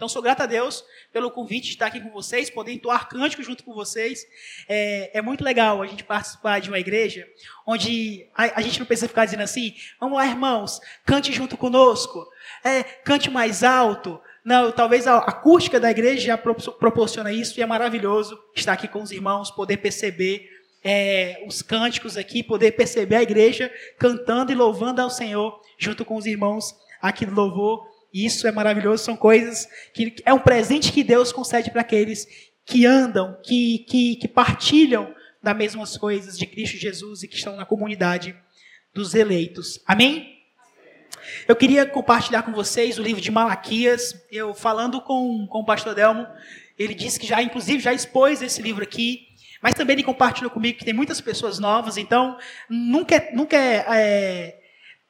Então, sou grato a Deus pelo convite de estar aqui com vocês, poder entoar cântico junto com vocês. É, é muito legal a gente participar de uma igreja onde a, a, gente não precisa ficar dizendo assim: vamos lá, irmãos, cante junto conosco, é, cante mais alto. Não, talvez a acústica da igreja já proporciona isso e é maravilhoso estar aqui com os irmãos, poder perceber é, os cânticos aqui, poder perceber a igreja cantando e louvando ao Senhor junto com os irmãos aqui do louvor. Isso é maravilhoso, são coisas que é um presente que Deus concede para aqueles que andam, que, que, que partilham das mesmas coisas de Cristo Jesus e que estão na comunidade dos eleitos. Amém? Eu queria compartilhar com vocês o livro de Malaquias. Eu falando com, com o pastor Delmo, ele disse que já, inclusive, já expôs esse livro aqui, mas também ele compartilhou comigo que tem muitas pessoas novas, então nunca é, nunca é, é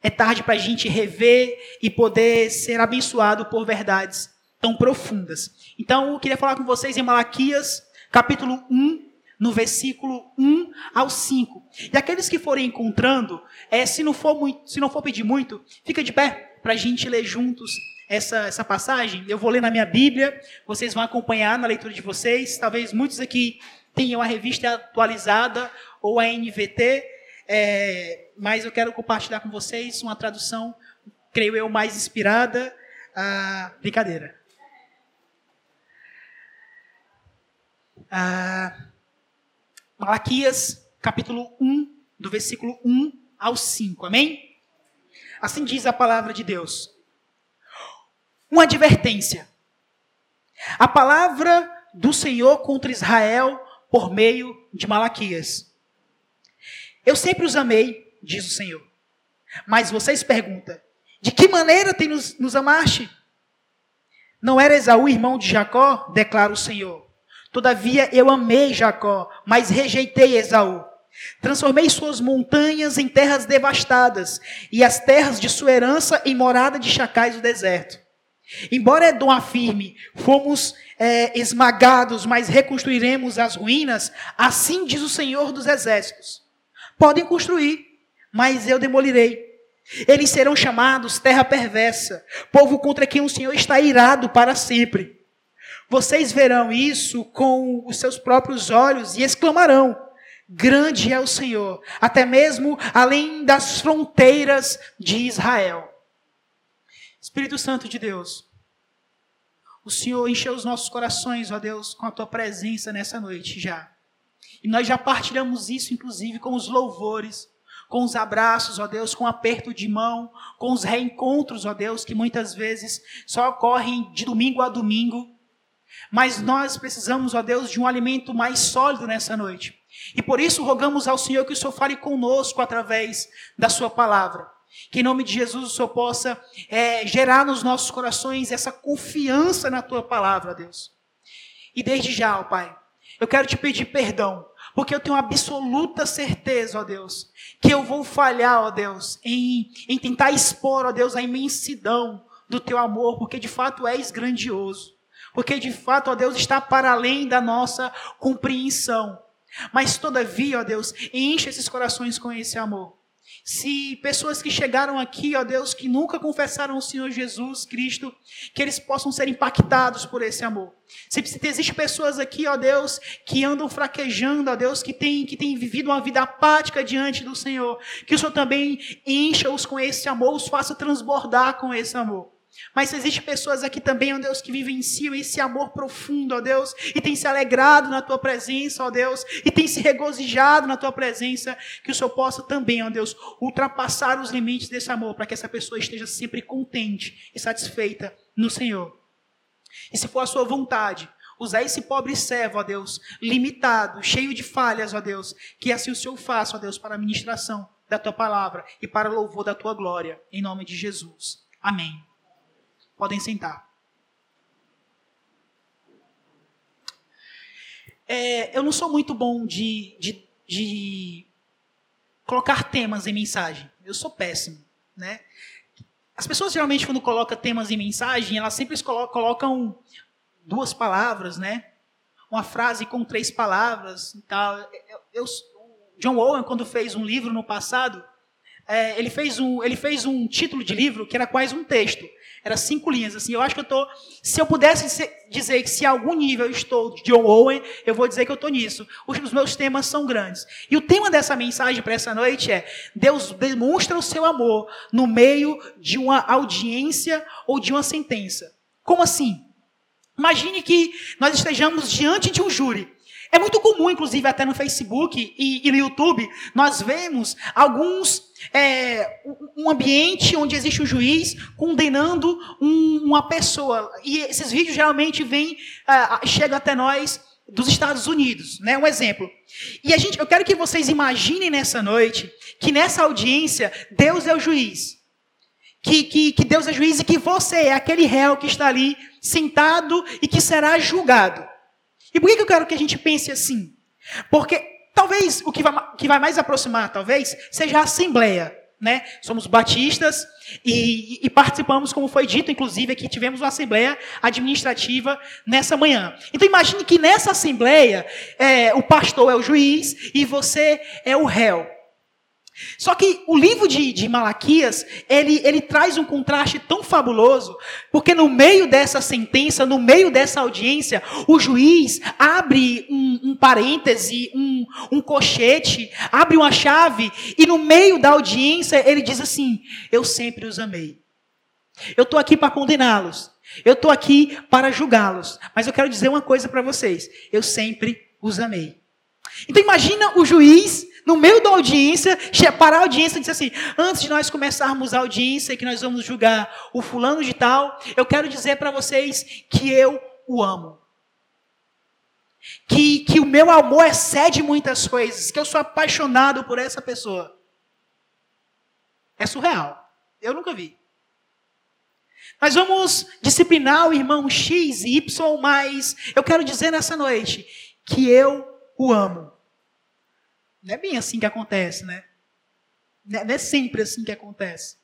é tarde para a gente rever e poder ser abençoado por verdades tão profundas. Então, eu queria falar com vocês em Malaquias, capítulo 1, no versículo 1 ao 5. E aqueles que forem encontrando, é, se, não for muito, se não for pedir muito, fica de pé para a gente ler juntos essa, essa passagem. Eu vou ler na minha Bíblia, vocês vão acompanhar na leitura de vocês. Talvez muitos aqui tenham a revista atualizada ou a NVT. É, mas eu quero compartilhar com vocês uma tradução, creio eu, mais inspirada. Ah, brincadeira. Ah, Malaquias, capítulo 1, do versículo 1 ao 5. Amém? Assim diz a palavra de Deus. Uma advertência. A palavra do Senhor contra Israel por meio de Malaquias. Eu sempre os amei, diz o Senhor. Mas vocês perguntam: de que maneira tem nos, nos amaste? Não era Esaú irmão de Jacó? Declara o Senhor. Todavia eu amei Jacó, mas rejeitei Esaú. Transformei suas montanhas em terras devastadas e as terras de sua herança em morada de chacais do deserto. Embora Edom afirme, fomos é, esmagados, mas reconstruiremos as ruínas, assim diz o Senhor dos Exércitos. Podem construir, mas eu demolirei. Eles serão chamados terra perversa, povo contra quem o Senhor está irado para sempre. Vocês verão isso com os seus próprios olhos e exclamarão: Grande é o Senhor, até mesmo além das fronteiras de Israel. Espírito Santo de Deus, o Senhor encheu os nossos corações, ó Deus, com a tua presença nessa noite já. E nós já partilhamos isso, inclusive, com os louvores, com os abraços, ó Deus, com o aperto de mão, com os reencontros, ó Deus, que muitas vezes só ocorrem de domingo a domingo. Mas nós precisamos, ó Deus, de um alimento mais sólido nessa noite. E por isso rogamos ao Senhor que o Senhor fale conosco através da Sua palavra. Que em nome de Jesus o Senhor possa é, gerar nos nossos corações essa confiança na Tua palavra, Deus. E desde já, ó Pai, eu quero te pedir perdão, porque eu tenho absoluta certeza, ó Deus, que eu vou falhar, ó Deus, em, em tentar expor, ó Deus, a imensidão do teu amor, porque de fato és grandioso. Porque de fato, ó Deus, está para além da nossa compreensão. Mas todavia, ó Deus, enche esses corações com esse amor. Se pessoas que chegaram aqui, ó Deus, que nunca confessaram o Senhor Jesus Cristo, que eles possam ser impactados por esse amor. Se, se existem pessoas aqui, ó Deus, que andam fraquejando, ó Deus, que têm que tem vivido uma vida apática diante do Senhor, que o Senhor também encha-os com esse amor, os faça transbordar com esse amor. Mas existem pessoas aqui também, ó Deus, que vivenciam esse amor profundo, ó Deus, e tem se alegrado na tua presença, ó Deus, e tem se regozijado na tua presença, que o Senhor possa também, ó Deus, ultrapassar os limites desse amor, para que essa pessoa esteja sempre contente e satisfeita no Senhor. E se for a sua vontade, usar esse pobre servo, ó Deus, limitado, cheio de falhas, ó Deus, que assim o Senhor faça, ó Deus, para a ministração da tua palavra e para o louvor da tua glória, em nome de Jesus. Amém. Podem sentar. É, eu não sou muito bom de, de, de, colocar temas em mensagem. Eu sou péssimo, né? As pessoas geralmente quando colocam temas em mensagem, elas sempre colocam duas palavras, né? Uma frase com três palavras e tal. Eu, eu, John Owen, quando fez um livro no passado, é, ele, fez um, ele fez um título de livro que era quase um texto. Era cinco linhas, assim. Eu acho que eu estou. Se eu pudesse dizer que se a algum nível eu estou de John Owen, eu vou dizer que eu estou nisso. Os meus temas são grandes. E o tema dessa mensagem para essa noite é: Deus demonstra o seu amor no meio de uma audiência ou de uma sentença. Como assim? Imagine que nós estejamos diante de um júri. É muito comum, inclusive, até no Facebook e, e no YouTube, nós vemos alguns. É, um ambiente onde existe um juiz condenando um, uma pessoa. E esses vídeos geralmente vêm, uh, chegam até nós dos Estados Unidos, né? Um exemplo. E a gente, eu quero que vocês imaginem nessa noite que nessa audiência Deus é o juiz, que, que, que Deus é juiz e que você é aquele réu que está ali sentado e que será julgado. E por que eu quero que a gente pense assim? Porque talvez o que vai, que vai mais aproximar, talvez, seja a Assembleia. Né? Somos batistas e, e, participamos, como foi dito, inclusive, aqui tivemos uma assembleia administrativa nessa manhã. Então imagine que nessa assembleia é, o pastor é o juiz e você é o réu. Só que o livro de, de Malaquias, ele, ele traz um contraste tão fabuloso, porque no meio dessa sentença, no meio dessa audiência, o juiz abre um, um parêntese, um, um cochete, abre uma chave, e no meio da audiência ele diz assim: Eu sempre os amei. Eu estou aqui para condená-los. Eu estou aqui para julgá-los. Mas eu quero dizer uma coisa para vocês: Eu sempre os amei. Então imagina o juiz no meio da audiência, parar a audiência e dizer assim: antes de nós começarmos a audiência, que nós vamos julgar o fulano de tal, eu quero dizer para vocês que eu o amo. Que, que o meu amor excede muitas coisas, que eu sou apaixonado por essa pessoa. É surreal. Eu nunca vi. Nós vamos disciplinar o irmão X e Y, mas eu quero dizer nessa noite que eu o amo. Não é bem assim que acontece, né? Não é sempre assim que acontece.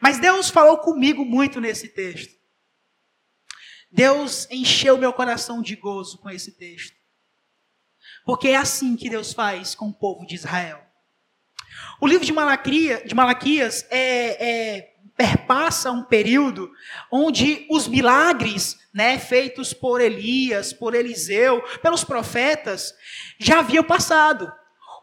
Mas Deus falou comigo muito nesse texto. Deus encheu meu coração de gozo com esse texto. Porque é assim que Deus faz com o povo de Israel. O livro de, Malacria, de Malaquias é, é, perpassa um período onde os milagres né, feitos por Elias, por Eliseu, pelos profetas, já haviam passado.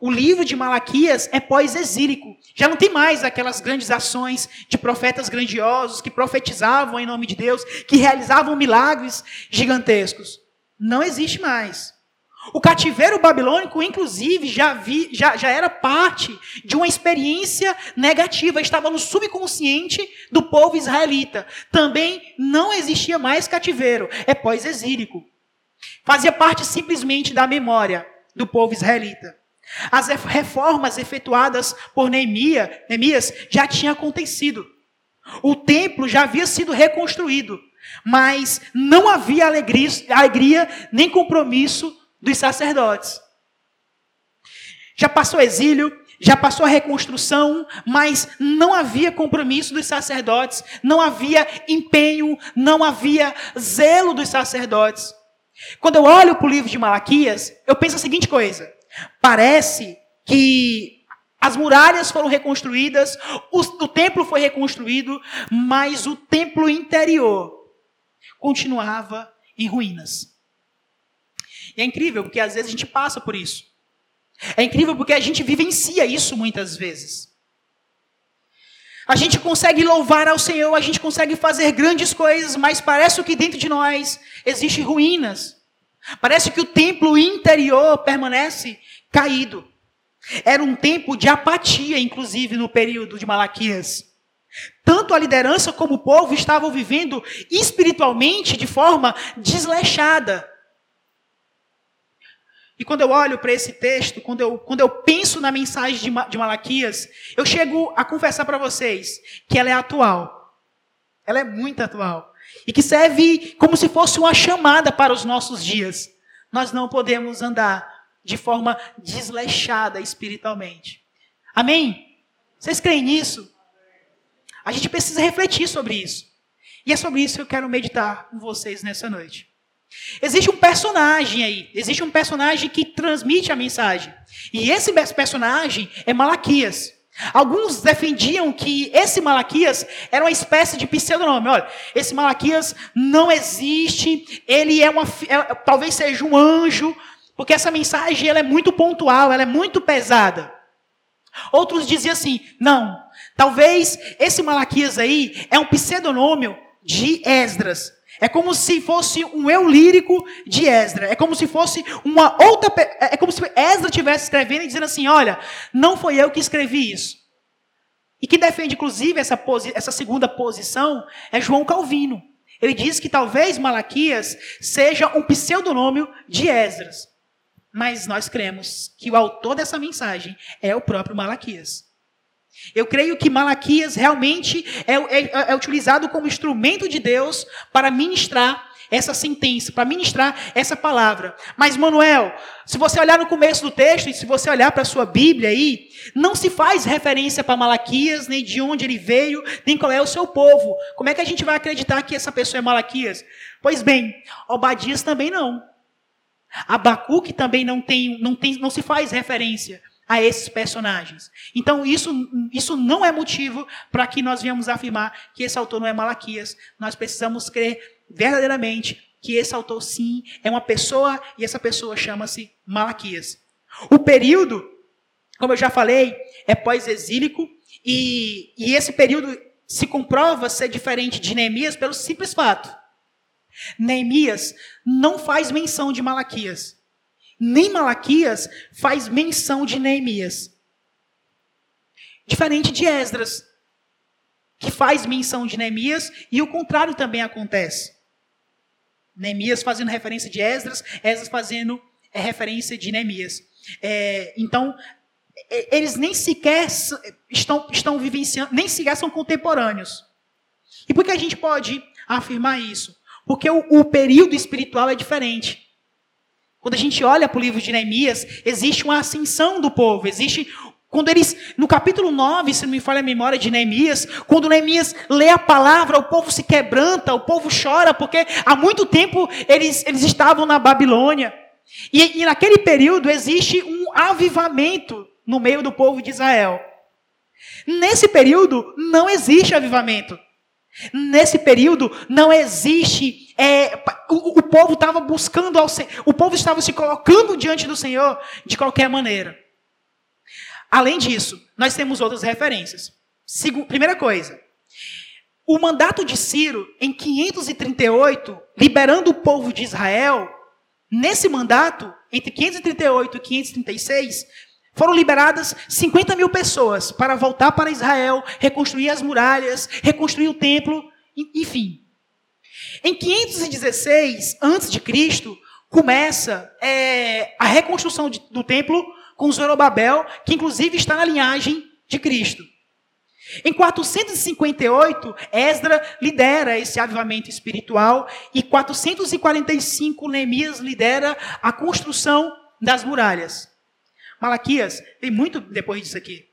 O livro de Malaquias é pós-exílico. Já não tem mais aquelas grandes ações de profetas grandiosos que profetizavam em nome de Deus, que realizavam milagres gigantescos. Não existe mais. O cativeiro babilônico, inclusive, já, vi, já, já era parte de uma experiência negativa, estava no subconsciente do povo israelita. Também não existia mais cativeiro, é pós-exílico. Fazia parte simplesmente da memória do povo israelita. As reformas efetuadas por Neemias já tinham acontecido. O templo já havia sido reconstruído, mas não havia alegria, alegria nem compromisso dos sacerdotes. Já passou exílio, já passou a reconstrução, mas não havia compromisso dos sacerdotes, não havia empenho, não havia zelo dos sacerdotes. Quando eu olho para o livro de Malaquias, eu penso a seguinte coisa: parece que as muralhas foram reconstruídas, o, o templo foi reconstruído, mas o templo interior continuava em ruínas. E é incrível porque às vezes a gente passa por isso. É incrível porque a gente vivencia isso muitas vezes. A gente consegue louvar ao Senhor, a gente consegue fazer grandes coisas, mas parece que dentro de nós existe ruínas. Parece que o templo interior permanece caído. Era um tempo de apatia, inclusive, no período de Malaquias. Tanto a liderança como o povo estavam vivendo espiritualmente de forma desleixada. E quando eu olho para esse texto, quando eu, quando eu penso na mensagem de, de Malaquias, eu chego a confessar para vocês que ela é atual. Ela é muito atual. E que serve como se fosse uma chamada para os nossos dias. Nós não podemos andar de forma desleixada espiritualmente. Amém? Vocês creem nisso? A gente precisa refletir sobre isso. E é sobre isso que eu quero meditar com vocês nessa noite. Existe um personagem aí, existe um personagem que transmite a mensagem. E esse personagem é Malaquias. Alguns defendiam que esse Malaquias era uma espécie de pseudonome. Olha, esse Malaquias não existe, ele é uma. É, talvez seja um anjo, porque essa mensagem ela é muito pontual, ela é muito pesada. Outros diziam assim: não, talvez esse Malaquias aí é um pseudonômio de Esdras. É como se fosse um eu lírico de Esdras. É como se fosse uma outra. É como se Esdras estivesse escrevendo e dizendo assim: olha, não foi eu que escrevi isso. E quem defende, inclusive, essa, posi essa segunda posição é João Calvino. Ele diz que talvez Malaquias seja um pseudonômio de Esdras. Mas nós cremos que o autor dessa mensagem é o próprio Malaquias. Eu creio que Malaquias realmente é, é, é utilizado como instrumento de Deus para ministrar essa sentença, para ministrar essa palavra. Mas, Manuel, se você olhar no começo do texto, e se você olhar para a sua Bíblia aí, não se faz referência para Malaquias, nem de onde ele veio, nem qual é o seu povo. Como é que a gente vai acreditar que essa pessoa é Malaquias? Pois bem, Obadias também não. Abacuque também não tem, não tem, não se faz referência a esses personagens. Então isso, isso não é motivo para que nós venhamos afirmar que esse autor não é Malaquias. Nós precisamos crer verdadeiramente que esse autor sim é uma pessoa e essa pessoa chama-se Malaquias. O período, como eu já falei, é pós-exílico e, e esse período se comprova ser diferente de Neemias pelo simples fato Neemias não faz menção de Malaquias. Nem Malaquias faz menção de Neemias. Diferente de Esdras, que faz menção de Neemias, e o contrário também acontece. Neemias fazendo referência de Esdras, Esdras fazendo é, referência de Neemias. É, então, eles nem sequer estão, estão vivenciando, nem sequer são contemporâneos. E por que a gente pode afirmar isso? Porque o, o período espiritual é diferente. Quando a gente olha para o livro de Neemias, existe uma ascensão do povo, existe quando eles, no capítulo 9, se não me falha a memória de Neemias, quando Neemias lê a palavra, o povo se quebranta, o povo chora, porque há muito tempo eles, eles estavam na Babilônia. E, e naquele período existe um avivamento no meio do povo de Israel. Nesse período não existe avivamento. Nesse período não existe. É, o, o, povo estava buscando ao o povo estava se colocando diante do Senhor de qualquer maneira. Além disso, nós temos outras referências. Segu, primeira coisa, o mandato de Ciro, em 538, liberando o povo de Israel, nesse mandato, entre 538 e 536, foram liberadas 50 mil pessoas para voltar para Israel, reconstruir as muralhas, reconstruir o templo, enfim. Em 516 a.C., começa é, a reconstrução de, do templo com Zorobabel, que inclusive está na linhagem de Cristo. Em 458, Esdra lidera esse avivamento espiritual e 445 Neemias lidera a construção das muralhas. Malaquias vem muito depois disso aqui.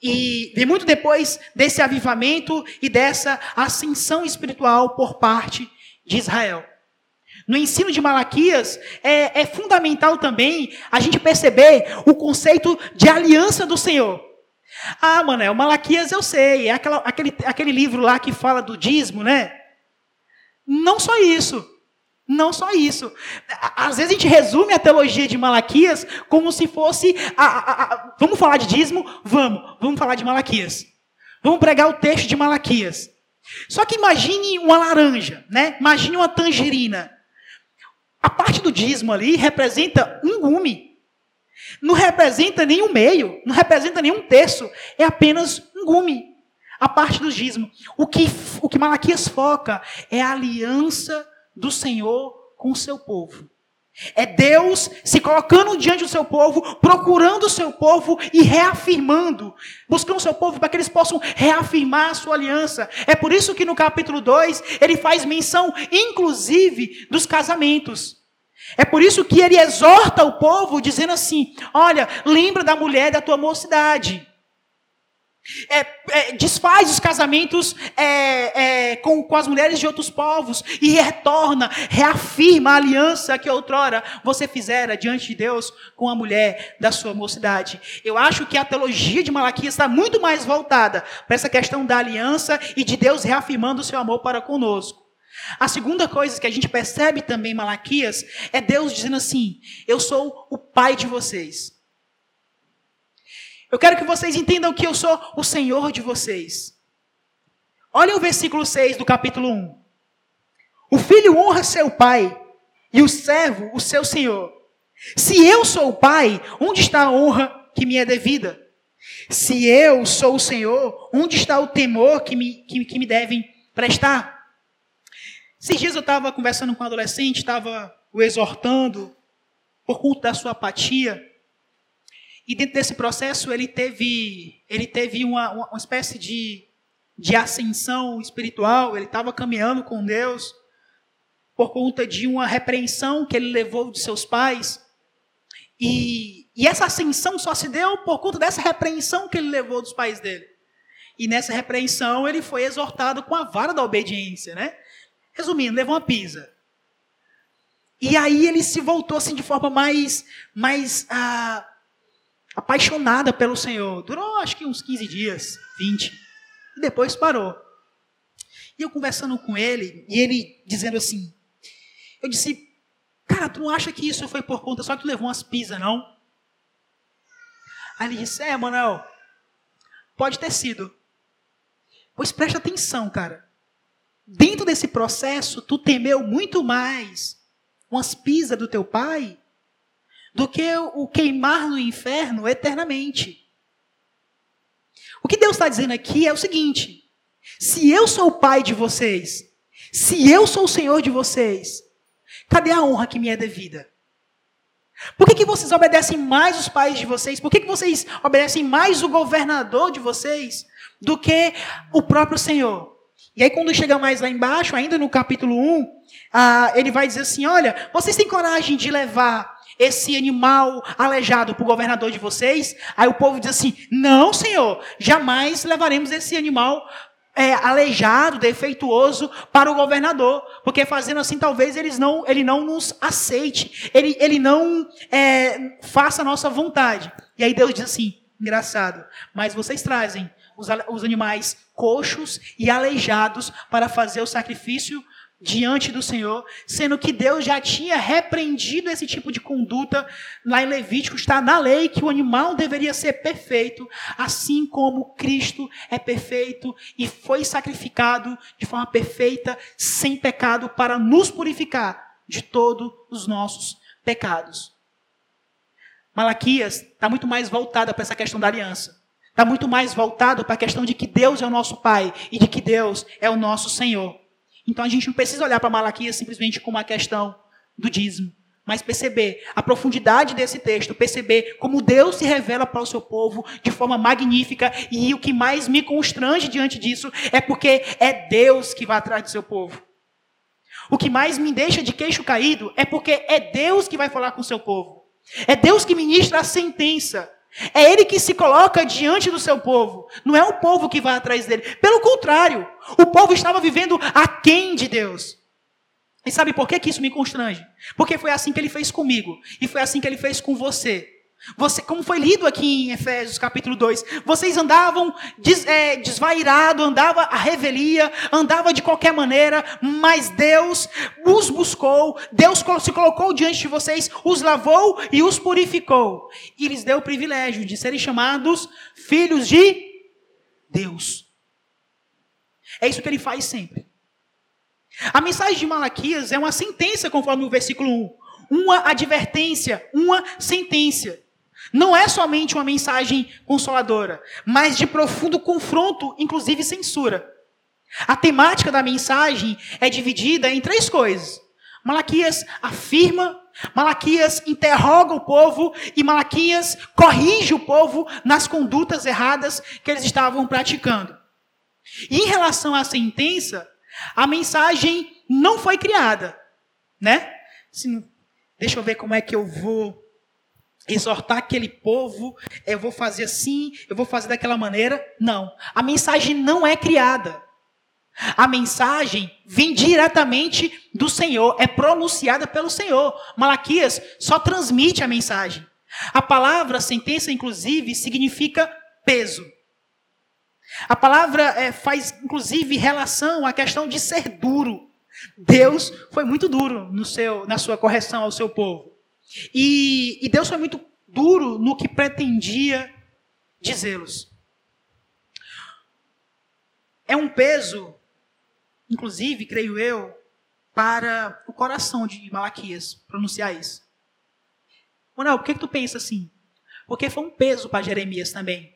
E vem muito depois desse avivamento e dessa ascensão espiritual por parte de Israel. No ensino de Malaquias, é, é, fundamental também a gente perceber o conceito de aliança do Senhor. Ah, Manel, Malaquias eu sei, é aquela, aquele, aquele livro lá que fala do dízimo, né? Não só isso. Não só isso. Às vezes a gente resume a teologia de Malaquias como se fosse. A, a, a, vamos falar de dízimo? Vamos. Vamos falar de Malaquias. Vamos pregar o texto de Malaquias. Só que imagine uma laranja, né? Imagine uma tangerina. A parte do dízimo ali representa um gume. Não representa nenhum meio, não representa nenhum terço. É apenas um gume. A parte do dízimo. O que, o que Malaquias foca é a aliança do Senhor com o seu povo. É Deus se colocando diante do seu povo, procurando o seu povo e reafirmando, buscando o seu povo para que eles possam reafirmar a sua aliança. É por isso que no capítulo 2 ele faz menção, inclusive, dos casamentos. É por isso que ele exorta o povo, dizendo assim: Olha, lembra da mulher da tua mocidade. É, é, desfaz os casamentos é, é, com, com as mulheres de outros povos e retorna, reafirma a aliança que outrora você fizera diante de Deus com a mulher da sua mocidade. Eu acho que a teologia de Malaquias está muito mais voltada para essa questão da aliança e de Deus reafirmando o seu amor para conosco. A segunda coisa que a gente percebe também em Malaquias é Deus dizendo assim: Eu sou o pai de vocês. Eu quero que vocês entendam que eu sou o Senhor de vocês. Olha o versículo 6 do capítulo 1. O filho honra seu pai e o servo o seu senhor. Se eu sou o pai, onde está a honra que me é devida? Se eu sou o Senhor, onde está o temor que me, que, que me devem prestar? Esses dias eu estava conversando com um adolescente, estava o exortando por conta da sua apatia. E dentro desse processo ele teve, ele teve uma, uma espécie de, de ascensão espiritual, ele estava caminhando com Deus por conta de uma repreensão que ele levou de seus pais. E, e essa ascensão só se deu por conta dessa repreensão que ele levou dos pais dele. E nessa repreensão ele foi exortado com a vara da obediência, né? Resumindo, levou uma pisa. E aí ele se voltou assim de forma mais, mais ah, apaixonada pelo Senhor. Durou acho que uns 15 dias, 20. E depois parou. E eu conversando com ele, e ele dizendo assim: Eu disse, cara, tu não acha que isso foi por conta só que tu levou umas pisas, não? Aí ele disse: É, Manuel, pode ter sido. Pois preste atenção, cara. Dentro desse processo, tu temeu muito mais umas pisas do teu pai do que o queimar no inferno eternamente. O que Deus está dizendo aqui é o seguinte: se eu sou o pai de vocês, se eu sou o Senhor de vocês, cadê a honra que me é devida? Por que, que vocês obedecem mais os pais de vocês? Por que, que vocês obedecem mais o governador de vocês do que o próprio Senhor? E aí, quando chega mais lá embaixo, ainda no capítulo 1, ah, ele vai dizer assim: Olha, vocês têm coragem de levar esse animal aleijado para o governador de vocês? Aí o povo diz assim: Não, senhor, jamais levaremos esse animal é, aleijado, defeituoso para o governador, porque fazendo assim talvez eles não, ele não nos aceite, ele, ele não é, faça a nossa vontade. E aí Deus diz assim: engraçado, mas vocês trazem os, os animais coxos e aleijados para fazer o sacrifício diante do Senhor, sendo que Deus já tinha repreendido esse tipo de conduta. Lá em Levítico está na lei que o animal deveria ser perfeito, assim como Cristo é perfeito e foi sacrificado de forma perfeita, sem pecado, para nos purificar de todos os nossos pecados. Malaquias está muito mais voltada para essa questão da aliança. Está muito mais voltado para a questão de que Deus é o nosso Pai e de que Deus é o nosso Senhor. Então a gente não precisa olhar para Malaquias simplesmente como uma questão do dízimo, mas perceber a profundidade desse texto, perceber como Deus se revela para o seu povo de forma magnífica, e o que mais me constrange diante disso é porque é Deus que vai atrás do seu povo. O que mais me deixa de queixo caído é porque é Deus que vai falar com o seu povo. É Deus que ministra a sentença. É ele que se coloca diante do seu povo. Não é o povo que vai atrás dele. Pelo contrário, o povo estava vivendo aquém de Deus. E sabe por que, que isso me constrange? Porque foi assim que ele fez comigo. E foi assim que ele fez com você. Você, como foi lido aqui em Efésios capítulo 2, vocês andavam des, é, desvairado, andava a revelia, andava de qualquer maneira, mas Deus os buscou, Deus se colocou diante de vocês, os lavou e os purificou. E lhes deu o privilégio de serem chamados filhos de Deus. É isso que ele faz sempre. A mensagem de Malaquias é uma sentença, conforme o versículo 1. Uma advertência, uma sentença. Não é somente uma mensagem consoladora, mas de profundo confronto, inclusive censura. A temática da mensagem é dividida em três coisas. Malaquias afirma, Malaquias interroga o povo e Malaquias corrige o povo nas condutas erradas que eles estavam praticando. E em relação à sentença, a mensagem não foi criada, né? Assim, deixa eu ver como é que eu vou exortar aquele povo, eu vou fazer assim, eu vou fazer daquela maneira. Não. A mensagem não é criada. A mensagem vem diretamente do Senhor, é pronunciada pelo Senhor. Malaquias só transmite a mensagem. A palavra sentença, inclusive, significa peso. A palavra é, faz, inclusive, relação à questão de ser duro. Deus foi muito duro no seu, na sua correção ao seu povo. E, e Deus foi muito duro no que pretendia dizê-los. É um peso, inclusive, creio eu, para o coração de Malaquias pronunciar isso. Manuel, por que, que tu pensa assim? Porque foi um peso para Jeremias também.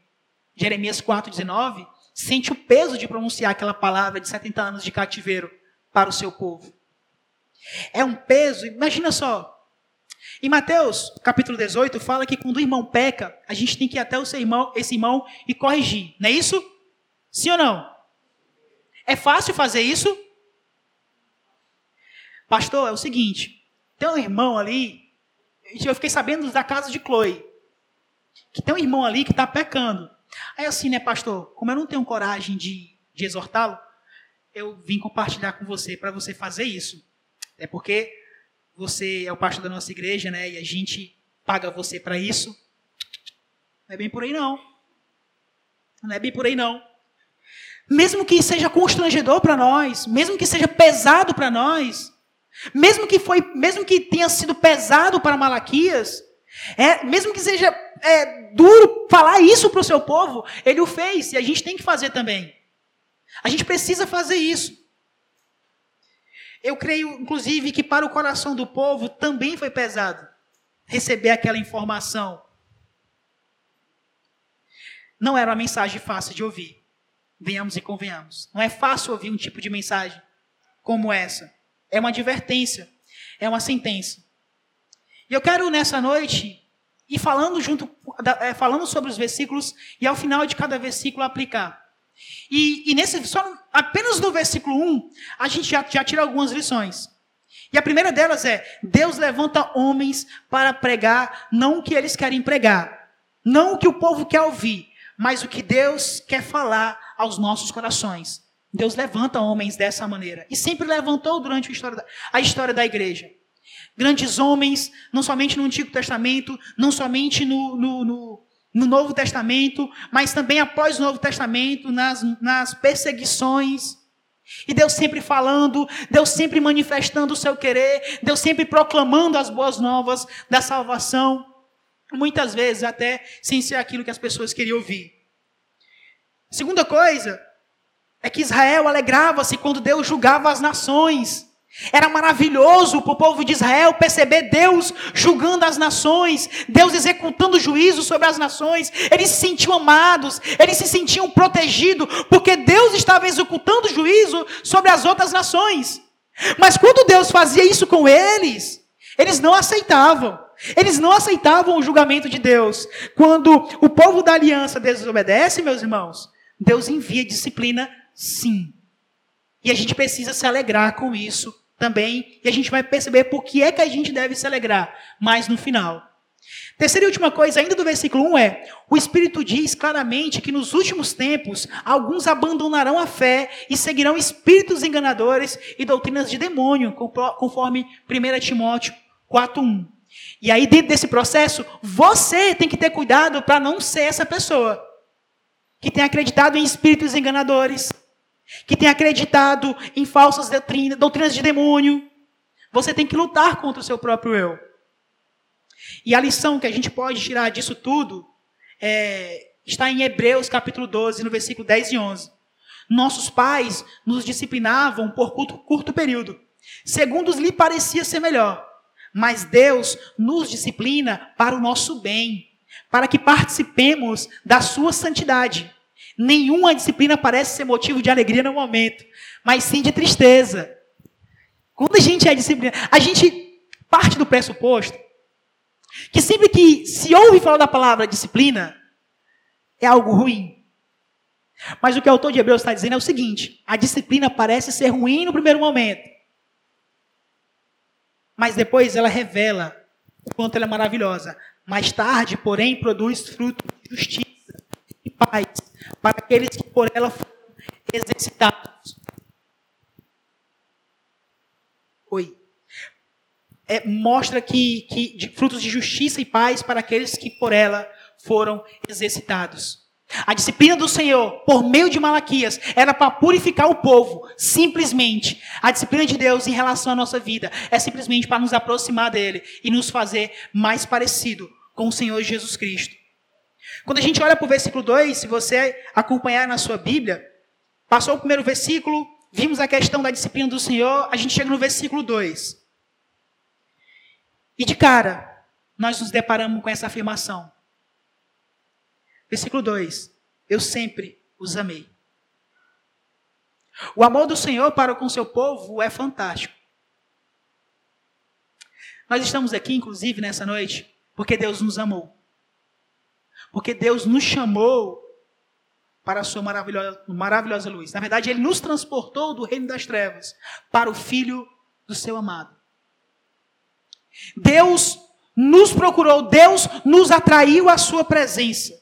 Jeremias 4,19 sente o peso de pronunciar aquela palavra de 70 anos de cativeiro para o seu povo. É um peso, imagina só. Em Mateus, capítulo 18, fala que quando o irmão peca, a gente tem que ir até o seu irmão, esse irmão e corrigir. Não é isso? Sim ou não? É fácil fazer isso? Pastor, é o seguinte: tem um irmão ali, eu fiquei sabendo da casa de Chloe, que tem um irmão ali que está pecando. Aí assim, né, pastor, como eu não tenho coragem de, de exortá-lo, eu vim compartilhar com você para você fazer isso. É porque você é o pastor da nossa igreja, né? E a gente paga você para isso. Não é bem por aí não. Não é bem por aí não. Mesmo que seja constrangedor para nós, mesmo que seja pesado para nós, mesmo que foi, mesmo que tenha sido pesado para Malaquias, é, mesmo que seja é, duro falar isso para o seu povo, ele o fez e a gente tem que fazer também. A gente precisa fazer isso. Eu creio, inclusive, que para o coração do povo também foi pesado receber aquela informação. Não era uma mensagem fácil de ouvir. Venhamos e convenhamos. Não é fácil ouvir um tipo de mensagem como essa. É uma advertência, é uma sentença. E eu quero nessa noite ir falando junto, é, falando sobre os versículos e ao final de cada versículo aplicar. E, e nesse, só apenas no versículo 1, a gente já, já tira algumas lições. E a primeira delas é: Deus levanta homens para pregar não o que eles querem pregar, não o que o povo quer ouvir, mas o que Deus quer falar aos nossos corações. Deus levanta homens dessa maneira. E sempre levantou durante a história da, a história da igreja. Grandes homens, não somente no Antigo Testamento, não somente no, no, no no Novo Testamento, mas também após o Novo Testamento, nas, nas perseguições. E Deus sempre falando, Deus sempre manifestando o seu querer, Deus sempre proclamando as boas novas da salvação, muitas vezes até sem ser aquilo que as pessoas queriam ouvir. Segunda coisa é que Israel alegrava-se quando Deus julgava as nações. Era maravilhoso para o povo de Israel perceber Deus julgando as nações, Deus executando juízo sobre as nações. Eles se sentiam amados, eles se sentiam protegidos, porque Deus estava executando juízo sobre as outras nações. Mas quando Deus fazia isso com eles, eles não aceitavam. Eles não aceitavam o julgamento de Deus. Quando o povo da aliança desobedece, meus irmãos, Deus envia disciplina sim. E a gente precisa se alegrar com isso também, e a gente vai perceber por que é que a gente deve se alegrar mais no final. Terceira e última coisa, ainda do versículo 1 é: o Espírito diz claramente que nos últimos tempos alguns abandonarão a fé e seguirão espíritos enganadores e doutrinas de demônio, conforme 1 Timóteo 4:1. E aí, dentro desse processo, você tem que ter cuidado para não ser essa pessoa que tem acreditado em espíritos enganadores, que tem acreditado em falsas doutrinas, doutrinas de demônio. Você tem que lutar contra o seu próprio eu. E a lição que a gente pode tirar disso tudo é, está em Hebreus capítulo 12, no versículo 10 e 11. Nossos pais nos disciplinavam por curto, curto período, segundo lhe parecia ser melhor. Mas Deus nos disciplina para o nosso bem, para que participemos da sua santidade. Nenhuma disciplina parece ser motivo de alegria no momento, mas sim de tristeza. Quando a gente é disciplinado, a gente parte do pressuposto que sempre que se ouve falar da palavra disciplina, é algo ruim. Mas o que o autor de Hebreus está dizendo é o seguinte: a disciplina parece ser ruim no primeiro momento, mas depois ela revela o quanto ela é maravilhosa. Mais tarde, porém, produz fruto de justiça e paz para aqueles que por ela foram exercitados. Oi. É, mostra que, que de, frutos de justiça e paz para aqueles que por ela foram exercitados. A disciplina do Senhor, por meio de Malaquias, era para purificar o povo, simplesmente. A disciplina de Deus em relação à nossa vida é simplesmente para nos aproximar dele e nos fazer mais parecido com o Senhor Jesus Cristo. Quando a gente olha para o versículo 2, se você acompanhar na sua Bíblia, passou o primeiro versículo, vimos a questão da disciplina do Senhor, a gente chega no versículo 2. E de cara, nós nos deparamos com essa afirmação. Versículo 2: Eu sempre os amei. O amor do Senhor para com seu povo é fantástico. Nós estamos aqui, inclusive, nessa noite, porque Deus nos amou. Porque Deus nos chamou para a sua maravilhosa, maravilhosa luz. Na verdade, Ele nos transportou do reino das trevas para o Filho do seu amado. Deus nos procurou, Deus nos atraiu à sua presença.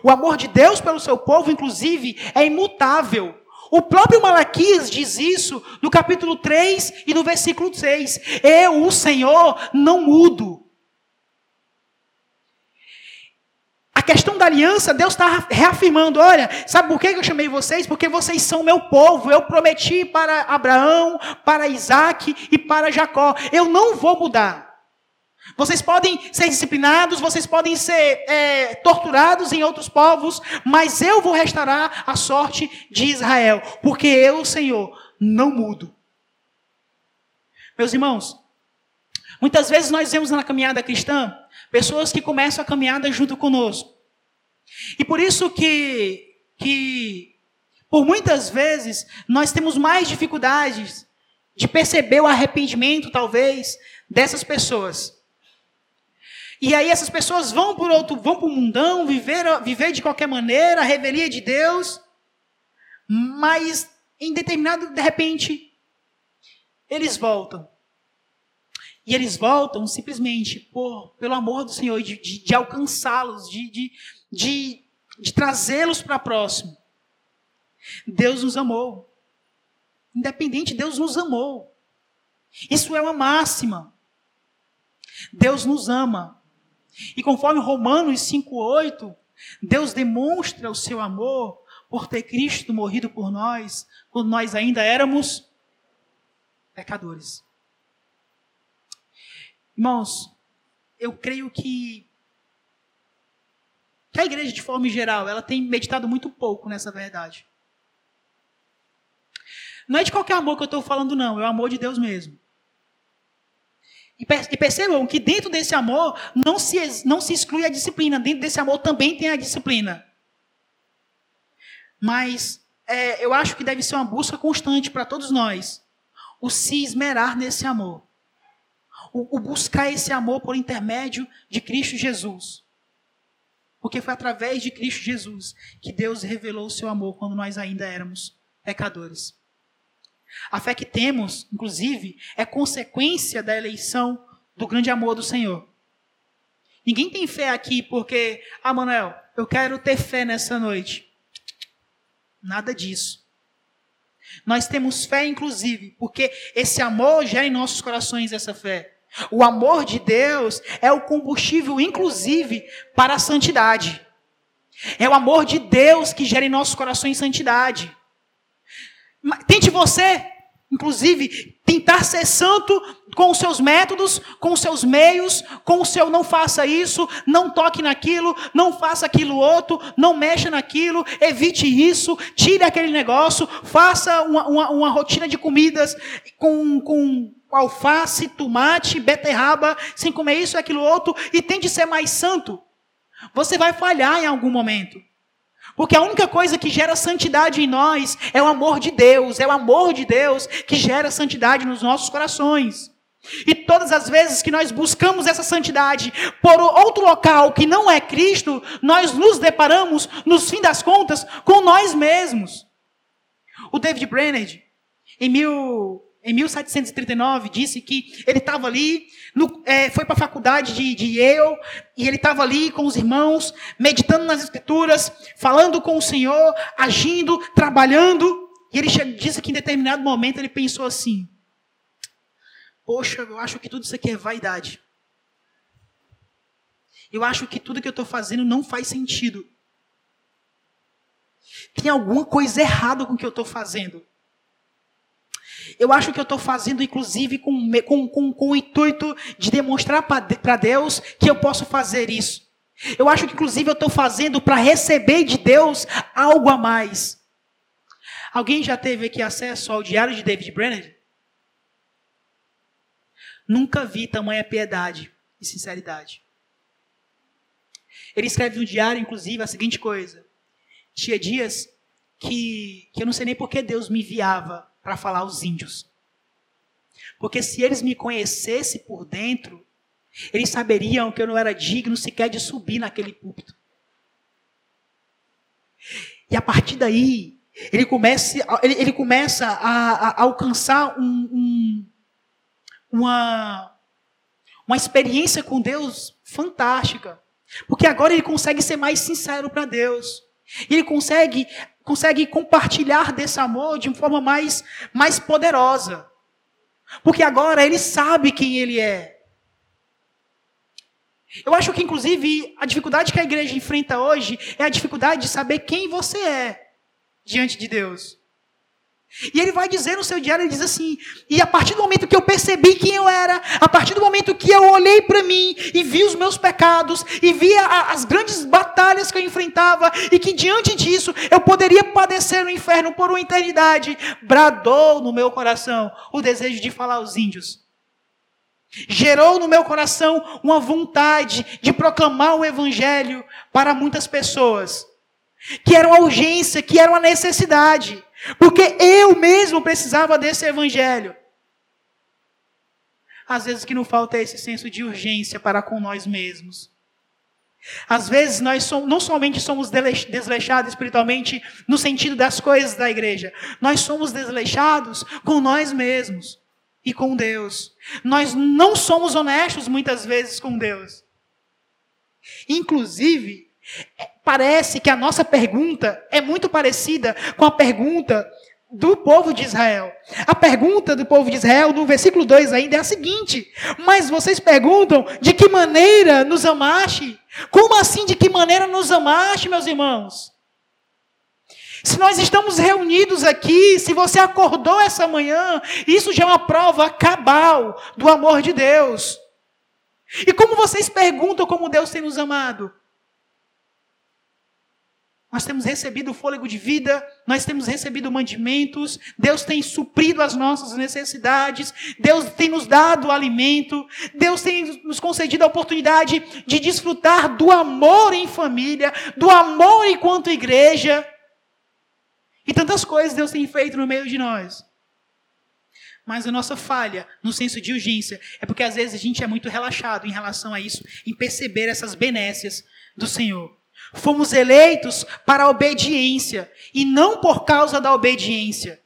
O amor de Deus pelo seu povo, inclusive, é imutável. O próprio Malaquias diz isso no capítulo 3 e no versículo 6. Eu, o Senhor, não mudo. A questão da aliança, Deus está reafirmando: olha, sabe por que eu chamei vocês? Porque vocês são meu povo. Eu prometi para Abraão, para Isaac e para Jacó. Eu não vou mudar. Vocês podem ser disciplinados, vocês podem ser é, torturados em outros povos, mas eu vou restaurar a sorte de Israel, porque eu, Senhor, não mudo. Meus irmãos, muitas vezes nós vemos na caminhada cristã pessoas que começam a caminhada junto conosco. E por isso que, que por muitas vezes, nós temos mais dificuldades de perceber o arrependimento, talvez, dessas pessoas. E aí essas pessoas vão por outro, vão para o mundão, viver, viver de qualquer maneira, a revelia de Deus, mas em determinado, de repente, eles voltam. E eles voltam simplesmente por, pelo amor do Senhor, de, de, de alcançá-los, de, de, de, de trazê-los para próximo. Deus nos amou. Independente, Deus nos amou. Isso é uma máxima. Deus nos ama. E conforme Romanos 5,8, Deus demonstra o seu amor por ter Cristo morrido por nós, quando nós ainda éramos pecadores. Irmãos, eu creio que, que a igreja, de forma geral, ela tem meditado muito pouco nessa verdade. Não é de qualquer amor que eu estou falando, não, é o amor de Deus mesmo. E percebam que dentro desse amor não se, não se exclui a disciplina, dentro desse amor também tem a disciplina. Mas é, eu acho que deve ser uma busca constante para todos nós o se esmerar nesse amor, o, o buscar esse amor por intermédio de Cristo Jesus. Porque foi através de Cristo Jesus que Deus revelou o seu amor quando nós ainda éramos pecadores. A fé que temos, inclusive, é consequência da eleição do grande amor do Senhor. Ninguém tem fé aqui porque, ah, Manuel, eu quero ter fé nessa noite. Nada disso. Nós temos fé, inclusive, porque esse amor gera em nossos corações essa fé. O amor de Deus é o combustível, inclusive, para a santidade. É o amor de Deus que gera em nossos corações santidade. Tente você, inclusive, tentar ser santo com os seus métodos, com os seus meios, com o seu não faça isso, não toque naquilo, não faça aquilo outro, não mexa naquilo, evite isso, tire aquele negócio, faça uma, uma, uma rotina de comidas com, com alface, tomate, beterraba, sem comer isso e aquilo outro, e tente ser mais santo. Você vai falhar em algum momento. Porque a única coisa que gera santidade em nós é o amor de Deus, é o amor de Deus que gera santidade nos nossos corações. E todas as vezes que nós buscamos essa santidade por outro local que não é Cristo, nós nos deparamos, no fim das contas, com nós mesmos. O David Brainerd, em, mil, em 1739, disse que ele estava ali, no, é, foi para a faculdade de, de Yale, e ele estava ali com os irmãos, meditando nas Escrituras, falando com o Senhor, agindo, trabalhando. E ele disse que em determinado momento ele pensou assim: Poxa, eu acho que tudo isso aqui é vaidade. Eu acho que tudo que eu estou fazendo não faz sentido. Tem alguma coisa errada com o que eu estou fazendo. Eu acho que eu estou fazendo, inclusive, com, com, com, com o intuito de demonstrar para Deus que eu posso fazer isso. Eu acho que, inclusive, eu estou fazendo para receber de Deus algo a mais. Alguém já teve aqui acesso ao diário de David Brennan? Nunca vi tamanha piedade e sinceridade. Ele escreve no diário, inclusive, a seguinte coisa: Tinha dias que, que eu não sei nem por que Deus me enviava para falar aos índios. Porque se eles me conhecessem por dentro, eles saberiam que eu não era digno sequer de subir naquele púlpito. E a partir daí, ele começa, ele, ele começa a, a, alcançar um, um, uma, uma experiência com Deus fantástica. Porque agora ele consegue ser mais sincero para Deus. Ele consegue consegue compartilhar desse amor de uma forma mais, mais poderosa. Porque agora ele sabe quem ele é. Eu acho que, inclusive, a dificuldade que a igreja enfrenta hoje é a dificuldade de saber quem você é diante de Deus. E ele vai dizer no seu diário, ele diz assim: e a partir do momento que eu percebi quem eu era, a partir do momento que eu olhei para mim e vi os meus pecados, e vi a, as grandes batalhas que eu enfrentava, e que diante disso eu poderia padecer no inferno por uma eternidade, bradou no meu coração o desejo de falar aos índios. Gerou no meu coração uma vontade de proclamar o evangelho para muitas pessoas, que era uma urgência, que era uma necessidade. Porque eu mesmo precisava desse evangelho. Às vezes que não falta é esse senso de urgência para com nós mesmos. Às vezes nós somos, não somente somos desleixados espiritualmente no sentido das coisas da igreja, nós somos desleixados com nós mesmos e com Deus. Nós não somos honestos muitas vezes com Deus. Inclusive, Parece que a nossa pergunta é muito parecida com a pergunta do povo de Israel. A pergunta do povo de Israel, no versículo 2 ainda, é a seguinte: Mas vocês perguntam de que maneira nos amaste? Como assim de que maneira nos amaste, meus irmãos? Se nós estamos reunidos aqui, se você acordou essa manhã, isso já é uma prova cabal do amor de Deus. E como vocês perguntam como Deus tem nos amado? Nós temos recebido o fôlego de vida, nós temos recebido mantimentos, Deus tem suprido as nossas necessidades, Deus tem nos dado alimento, Deus tem nos concedido a oportunidade de desfrutar do amor em família, do amor enquanto igreja. E tantas coisas Deus tem feito no meio de nós. Mas a nossa falha no senso de urgência é porque às vezes a gente é muito relaxado em relação a isso, em perceber essas benécias do Senhor. Fomos eleitos para a obediência e não por causa da obediência.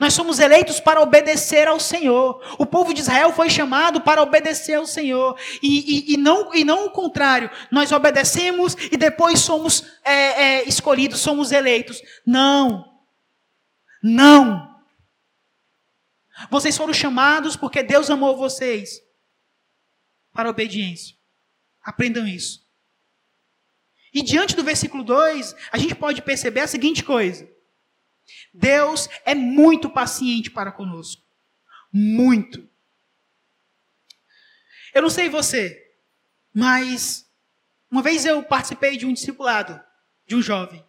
Nós somos eleitos para obedecer ao Senhor. O povo de Israel foi chamado para obedecer ao Senhor. E, e, e não, e não o contrário. Nós obedecemos e depois somos é, é, escolhidos, somos eleitos. Não. Não. Vocês foram chamados porque Deus amou vocês para a obediência. Aprendam isso. E diante do versículo 2, a gente pode perceber a seguinte coisa: Deus é muito paciente para conosco. Muito. Eu não sei você, mas uma vez eu participei de um discipulado de um jovem.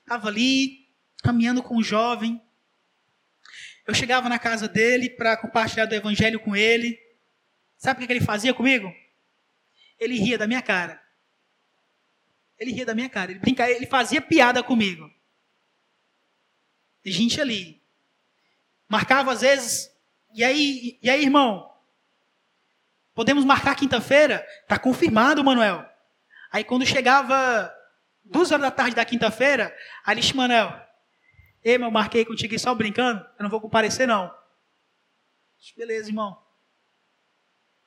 Estava ali, caminhando com um jovem. Eu chegava na casa dele para compartilhar do evangelho com ele. Sabe o que ele fazia comigo? Ele ria da minha cara. Ele ria da minha cara, ele brincava, ele fazia piada comigo. E gente ali. Marcava às vezes. E aí, e aí, irmão? Podemos marcar quinta-feira? Está confirmado, Manuel. Aí quando chegava duas horas da tarde da quinta-feira, Alice Manuel, ei, meu, marquei contigo só brincando, eu não vou comparecer não. Beleza, irmão.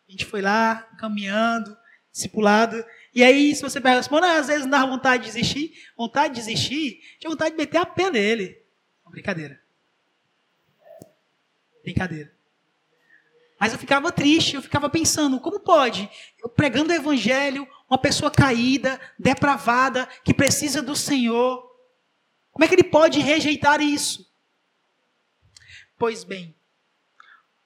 A gente foi lá, caminhando, discipulado. E aí, se você mano, às vezes não dá vontade de desistir. Vontade de desistir, tinha vontade de meter a pé nele. Brincadeira. Brincadeira. Mas eu ficava triste, eu ficava pensando, como pode? Eu pregando o evangelho, uma pessoa caída, depravada, que precisa do Senhor. Como é que ele pode rejeitar isso? Pois bem,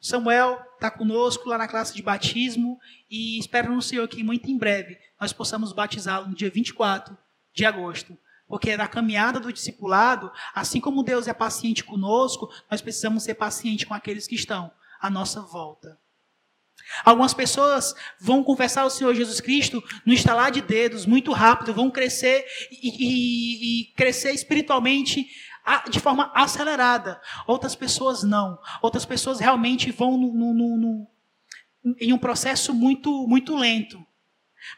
Samuel está conosco lá na classe de batismo e espero no Senhor que muito em breve nós possamos batizá-lo no dia 24 de agosto. Porque na caminhada do discipulado, assim como Deus é paciente conosco, nós precisamos ser pacientes com aqueles que estão à nossa volta. Algumas pessoas vão confessar o Senhor Jesus Cristo no estalar de dedos, muito rápido, vão crescer e, e, e crescer espiritualmente de forma acelerada. Outras pessoas não. Outras pessoas realmente vão no, no, no, em um processo muito, muito lento.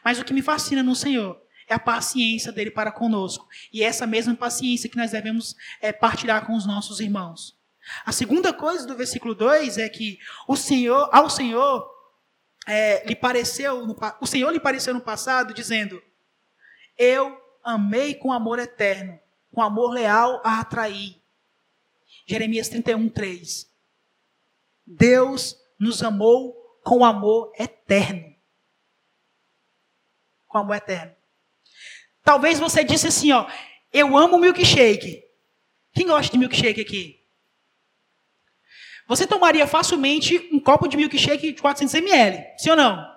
Mas o que me fascina no Senhor é a paciência dele para conosco. E é essa mesma paciência que nós devemos é, partilhar com os nossos irmãos. A segunda coisa do versículo 2 é que o Senhor, ao Senhor é, lhe pareceu, no, o Senhor lhe pareceu no passado dizendo: Eu amei com amor eterno, com amor leal a atrair. Jeremias 31, 3. Deus nos amou com amor eterno. Com amor eterno. Talvez você disse assim, ó, eu amo milkshake. Quem gosta de milkshake aqui? Você tomaria facilmente um copo de milkshake de 400 ml, sim ou não?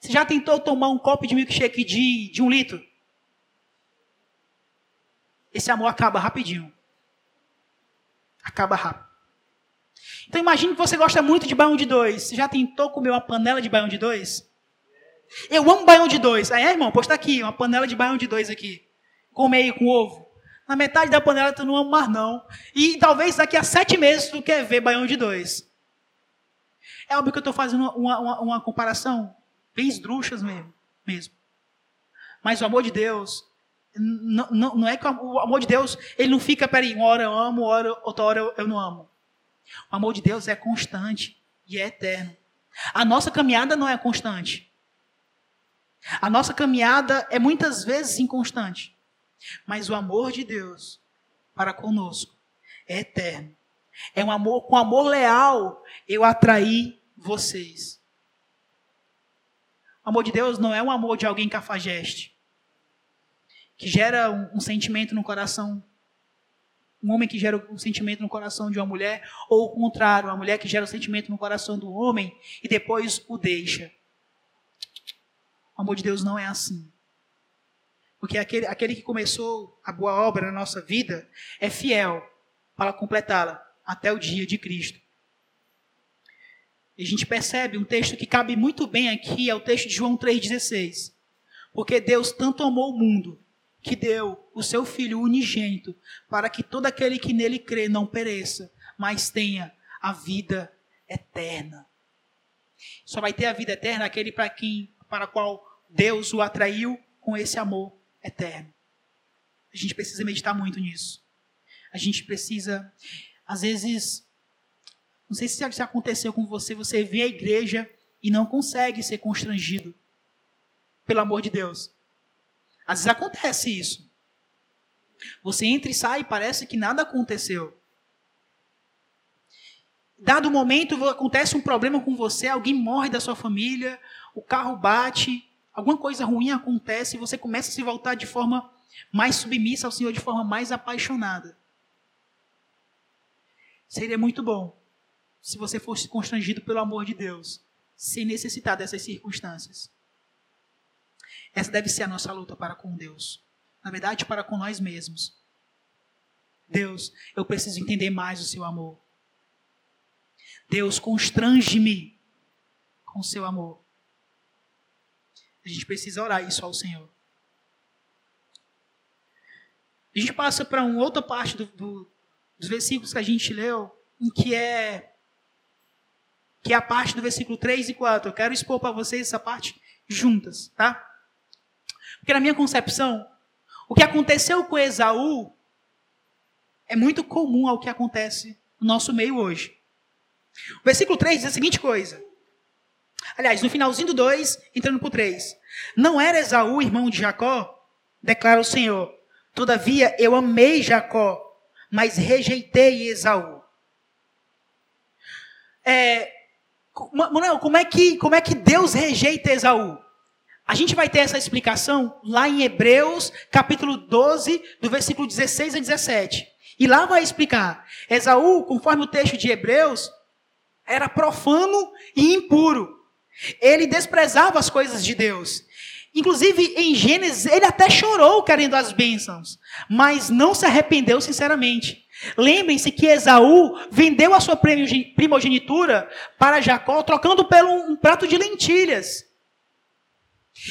Você já tentou tomar um copo de milkshake de, de um litro? Esse amor acaba rapidinho. Acaba rápido. Então imagine que você gosta muito de baião de dois. Você já tentou comer uma panela de baião de dois? Eu amo baião de dois. Aí, irmão, pois está aqui, uma panela de baião de dois aqui. Com meio, com ovo. Na metade da panela tu não ama mais, não. E talvez daqui a sete meses tu quer ver baião de dois. É óbvio que eu estou fazendo uma, uma, uma, comparação bem esdrúxulas mesmo, mesmo. Mas o amor de Deus, não, não, não é que o amor de Deus, ele não fica, peraí, uma hora eu amo, hora, outra hora eu, eu não amo. O amor de Deus é constante e é eterno. A nossa caminhada não é constante. A nossa caminhada é muitas vezes inconstante. Mas o amor de Deus para conosco é eterno. É um amor, com amor leal, eu atraí vocês. O amor de Deus não é um amor de alguém cafajeste, que gera um, um sentimento no coração. Um homem que gera um sentimento no coração de uma mulher, ou o contrário, uma mulher que gera um sentimento no coração do homem e depois o deixa. O amor de Deus não é assim. Porque aquele, aquele que começou a boa obra na nossa vida é fiel para completá-la até o dia de Cristo. E a gente percebe um texto que cabe muito bem aqui, é o texto de João 3,16. Porque Deus tanto amou o mundo, que deu o seu Filho unigênito, para que todo aquele que nele crê não pereça, mas tenha a vida eterna. Só vai ter a vida eterna aquele para quem, para qual Deus o atraiu com esse amor eterno. A gente precisa meditar muito nisso. A gente precisa, às vezes, não sei se já aconteceu com você, você vê a igreja e não consegue ser constrangido pelo amor de Deus. Às vezes acontece isso. Você entra e sai e parece que nada aconteceu. Dado o momento, acontece um problema com você, alguém morre da sua família, o carro bate, alguma coisa ruim acontece e você começa a se voltar de forma mais submissa ao Senhor, de forma mais apaixonada. Seria muito bom se você fosse constrangido pelo amor de Deus, sem necessitar dessas circunstâncias. Essa deve ser a nossa luta para com Deus. Na verdade, para com nós mesmos. Deus, eu preciso entender mais o seu amor. Deus, constrange-me com o seu amor. A gente precisa orar isso ao Senhor. A gente passa para uma outra parte do, do, dos versículos que a gente leu, em que é que é a parte do versículo 3 e 4. Eu quero expor para vocês essa parte juntas, tá? Porque na minha concepção, o que aconteceu com Esaú é muito comum ao que acontece no nosso meio hoje. O versículo 3 diz a seguinte coisa. Aliás, no finalzinho do 2, entrando para o 3. Não era Esaú irmão de Jacó? Declara o Senhor. Todavia eu amei Jacó, mas rejeitei Esaú. É, Manuel, como é, que, como é que Deus rejeita Esaú? A gente vai ter essa explicação lá em Hebreus, capítulo 12, do versículo 16 a 17. E lá vai explicar. Esaú, conforme o texto de Hebreus, era profano e impuro. Ele desprezava as coisas de Deus. Inclusive, em Gênesis, ele até chorou querendo as bênçãos, mas não se arrependeu sinceramente. Lembrem-se que Esaú vendeu a sua primogenitura para Jacó, trocando pelo um prato de lentilhas.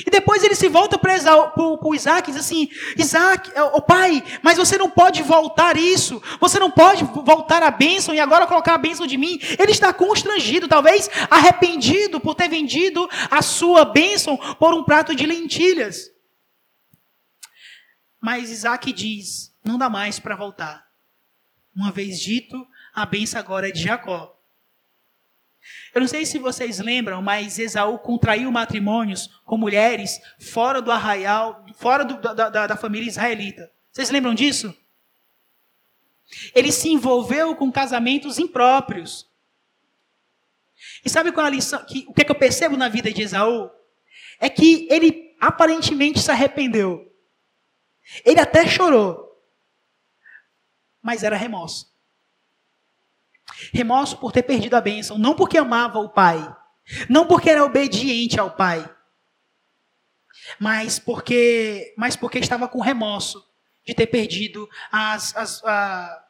E depois ele se volta para o Isaac e diz assim: Isaac, o oh pai, mas você não pode voltar isso, você não pode voltar a bênção e agora colocar a bênção de mim. Ele está constrangido, talvez arrependido por ter vendido a sua bênção por um prato de lentilhas. Mas Isaac diz: não dá mais para voltar. Uma vez dito, a bênção agora é de Jacó. Eu não sei se vocês lembram, mas Esaú contraiu matrimônios com mulheres fora do arraial, fora do, da, da, da família israelita. Vocês lembram disso? Ele se envolveu com casamentos impróprios. E sabe qual é a lição? Que, o que, é que eu percebo na vida de Esaú? É que ele aparentemente se arrependeu. Ele até chorou. Mas era remorso. Remorso por ter perdido a bênção, não porque amava o pai, não porque era obediente ao pai, mas porque, mas porque estava com remorso de ter perdido as, as, a,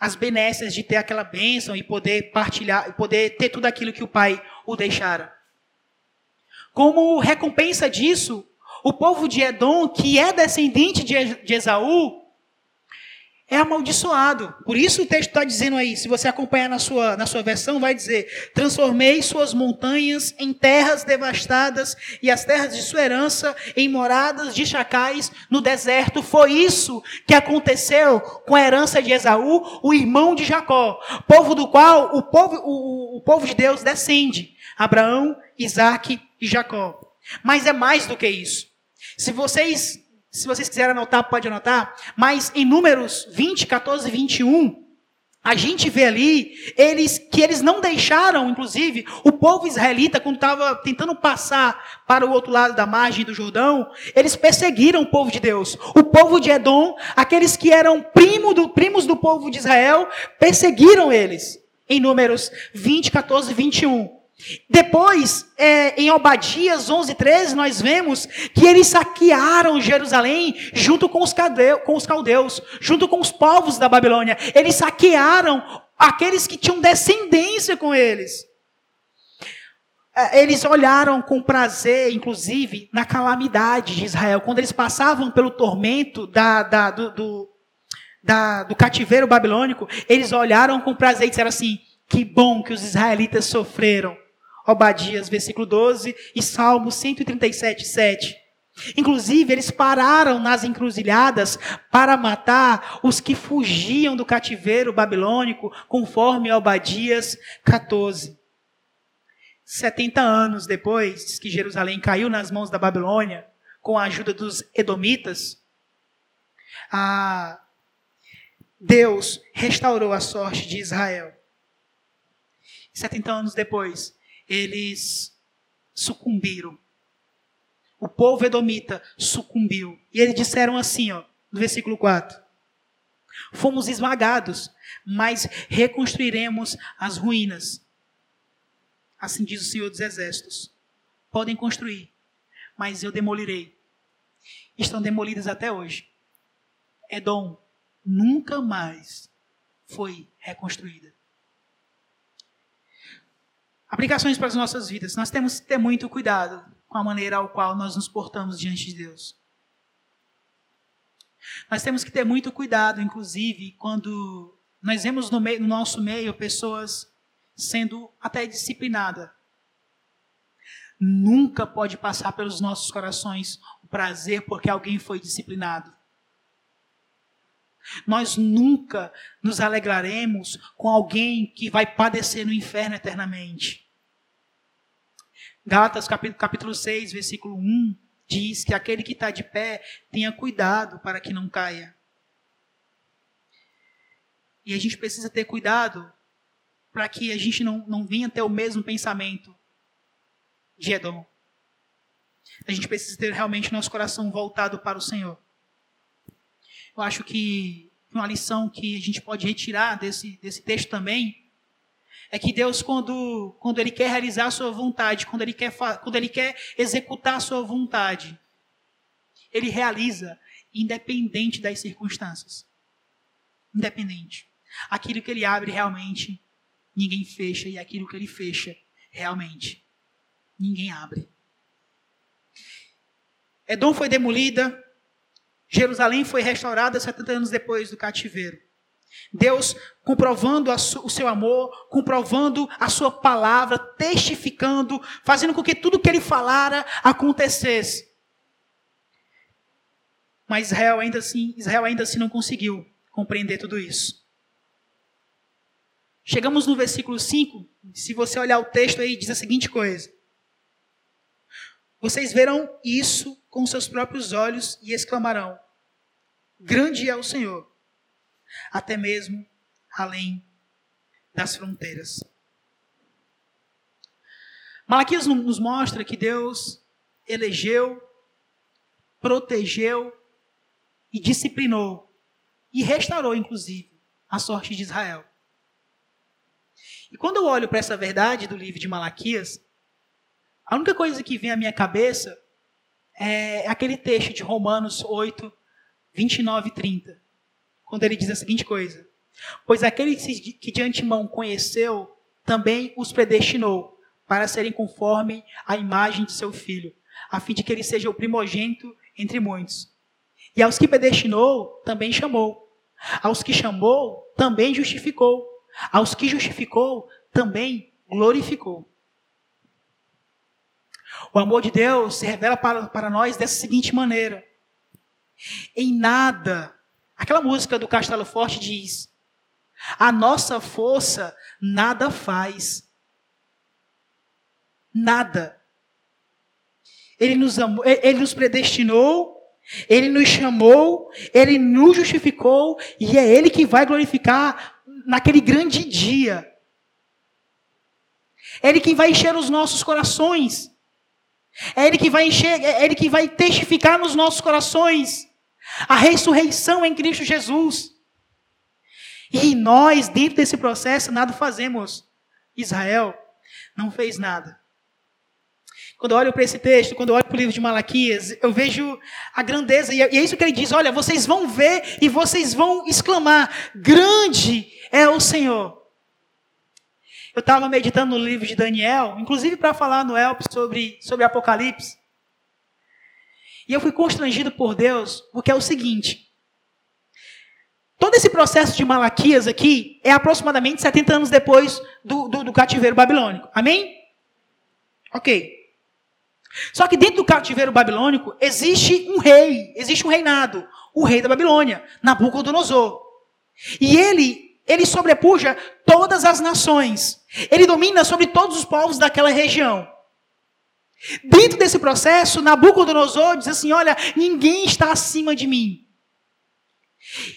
as benécias de ter aquela bênção e poder partilhar, e poder ter tudo aquilo que o pai o deixara. Como recompensa disso, o povo de Edom, que é descendente de Esaú, é amaldiçoado. Por isso o texto está dizendo aí, se você acompanhar na sua, na sua versão, vai dizer: Transformei suas montanhas em terras devastadas e as terras de sua herança em moradas de chacais no deserto. Foi isso que aconteceu com a herança de Esaú, o irmão de Jacó, povo do qual o povo, o, o povo de Deus descende: Abraão, Isaac e Jacó. Mas é mais do que isso. Se vocês se vocês quiserem anotar, pode anotar. Mas em Números 20, 14 e 21, a gente vê ali eles que eles não deixaram, inclusive, o povo israelita, quando estava tentando passar para o outro lado da margem do Jordão, eles perseguiram o povo de Deus. O povo de Edom, aqueles que eram primo do, primos do povo de Israel, perseguiram eles. Em Números 20, 14 e 21. Depois, é, em Obadias 11, 13, nós vemos que eles saquearam Jerusalém junto com os, com os caldeus, junto com os povos da Babilônia. Eles saquearam aqueles que tinham descendência com eles. É, eles olharam com prazer, inclusive, na calamidade de Israel. Quando eles passavam pelo tormento da, da, do, do, da, do cativeiro babilônico, eles olharam com prazer e disseram assim: que bom que os israelitas sofreram Obadias, versículo 12, e Salmo 137, 7. Inclusive, eles pararam nas encruzilhadas para matar os que fugiam do cativeiro babilônico, conforme Obadias 14. 70 anos depois que Jerusalém caiu nas mãos da Babilônia, com a ajuda dos Edomitas, Deus restaurou a sorte de Israel. 70 anos depois, eles sucumbiram. O povo edomita sucumbiu. E eles disseram assim, ó, no versículo 4: Fomos esmagados, mas reconstruiremos as ruínas. Assim diz o Senhor dos Exércitos. Podem construir, mas eu demolirei. Estão demolidas até hoje. Edom nunca mais foi reconstruída. Aplicações para as nossas vidas. Nós temos que ter muito cuidado com a maneira ao qual nós nos portamos diante de Deus. Nós temos que ter muito cuidado, inclusive, quando nós vemos no, meio, no nosso meio pessoas sendo até disciplinadas. Nunca pode passar pelos nossos corações o prazer porque alguém foi disciplinado. Nós nunca nos alegraremos com alguém que vai padecer no inferno eternamente. Capítulo, capítulo 6, versículo 1, diz que aquele que está de pé tenha cuidado para que não caia. E a gente precisa ter cuidado para que a gente não, não venha ter o mesmo pensamento de Edom. A gente precisa ter realmente nosso coração voltado para o Senhor. Eu acho que uma lição que a gente pode retirar desse, desse texto também é que Deus, quando, quando Ele quer realizar a sua vontade, quando ele, quer, quando ele quer executar a sua vontade, Ele realiza independente das circunstâncias. Independente. Aquilo que Ele abre realmente, ninguém fecha, e aquilo que Ele fecha, realmente, ninguém abre. Edom foi demolida, Jerusalém foi restaurada 70 anos depois do cativeiro. Deus comprovando o seu amor, comprovando a sua palavra, testificando, fazendo com que tudo que ele falara acontecesse. Mas Israel ainda assim, Israel ainda assim não conseguiu compreender tudo isso. Chegamos no versículo 5, se você olhar o texto aí, diz a seguinte coisa: Vocês verão isso com seus próprios olhos e exclamarão: Grande é o Senhor, até mesmo além das fronteiras. Malaquias nos mostra que Deus elegeu, protegeu e disciplinou e restaurou, inclusive, a sorte de Israel. E quando eu olho para essa verdade do livro de Malaquias, a única coisa que vem à minha cabeça é aquele texto de Romanos 8, 29 e 30, quando ele diz a seguinte coisa: Pois aquele que de antemão conheceu, também os predestinou para serem conforme a imagem de seu filho, a fim de que ele seja o primogênito entre muitos. E aos que predestinou, também chamou. Aos que chamou, também justificou. Aos que justificou, também glorificou. O amor de Deus se revela para, para nós dessa seguinte maneira: em nada, aquela música do Castelo Forte diz: a nossa força nada faz. Nada. Ele nos, amou, ele nos predestinou, ele nos chamou, ele nos justificou, e é ele que vai glorificar naquele grande dia. É ele que vai encher os nossos corações. É ele que vai encher, é ele que vai testificar nos nossos corações a ressurreição em Cristo Jesus. E nós, dentro desse processo, nada fazemos. Israel não fez nada. Quando eu olho para esse texto, quando eu olho para o livro de Malaquias, eu vejo a grandeza, e é isso que ele diz: olha, vocês vão ver e vocês vão exclamar: grande é o Senhor. Eu estava meditando no livro de Daniel, inclusive para falar no Elp sobre, sobre Apocalipse. E eu fui constrangido por Deus, porque é o seguinte: todo esse processo de Malaquias aqui é aproximadamente 70 anos depois do, do, do cativeiro babilônico. Amém? Ok. Só que dentro do cativeiro babilônico existe um rei, existe um reinado, o rei da Babilônia, Nabucodonosor. E ele, ele sobrepuja todas as nações. Ele domina sobre todos os povos daquela região. Dentro desse processo, Nabucodonosor diz assim: Olha, ninguém está acima de mim.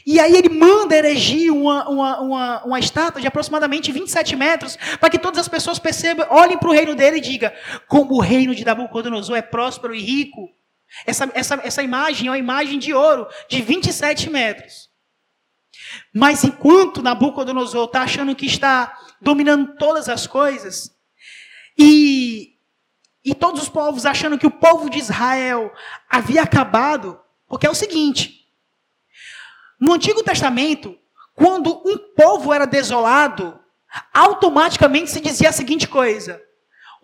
E aí ele manda erigir uma, uma, uma, uma estátua de aproximadamente 27 metros, para que todas as pessoas percebam, olhem para o reino dele e digam: como o reino de Nabucodonosor é próspero e rico. Essa, essa, essa imagem é uma imagem de ouro de 27 metros. Mas enquanto Nabucodonosor está achando que está dominando todas as coisas, e e todos os povos achando que o povo de Israel havia acabado, porque é o seguinte: no Antigo Testamento, quando um povo era desolado, automaticamente se dizia a seguinte coisa: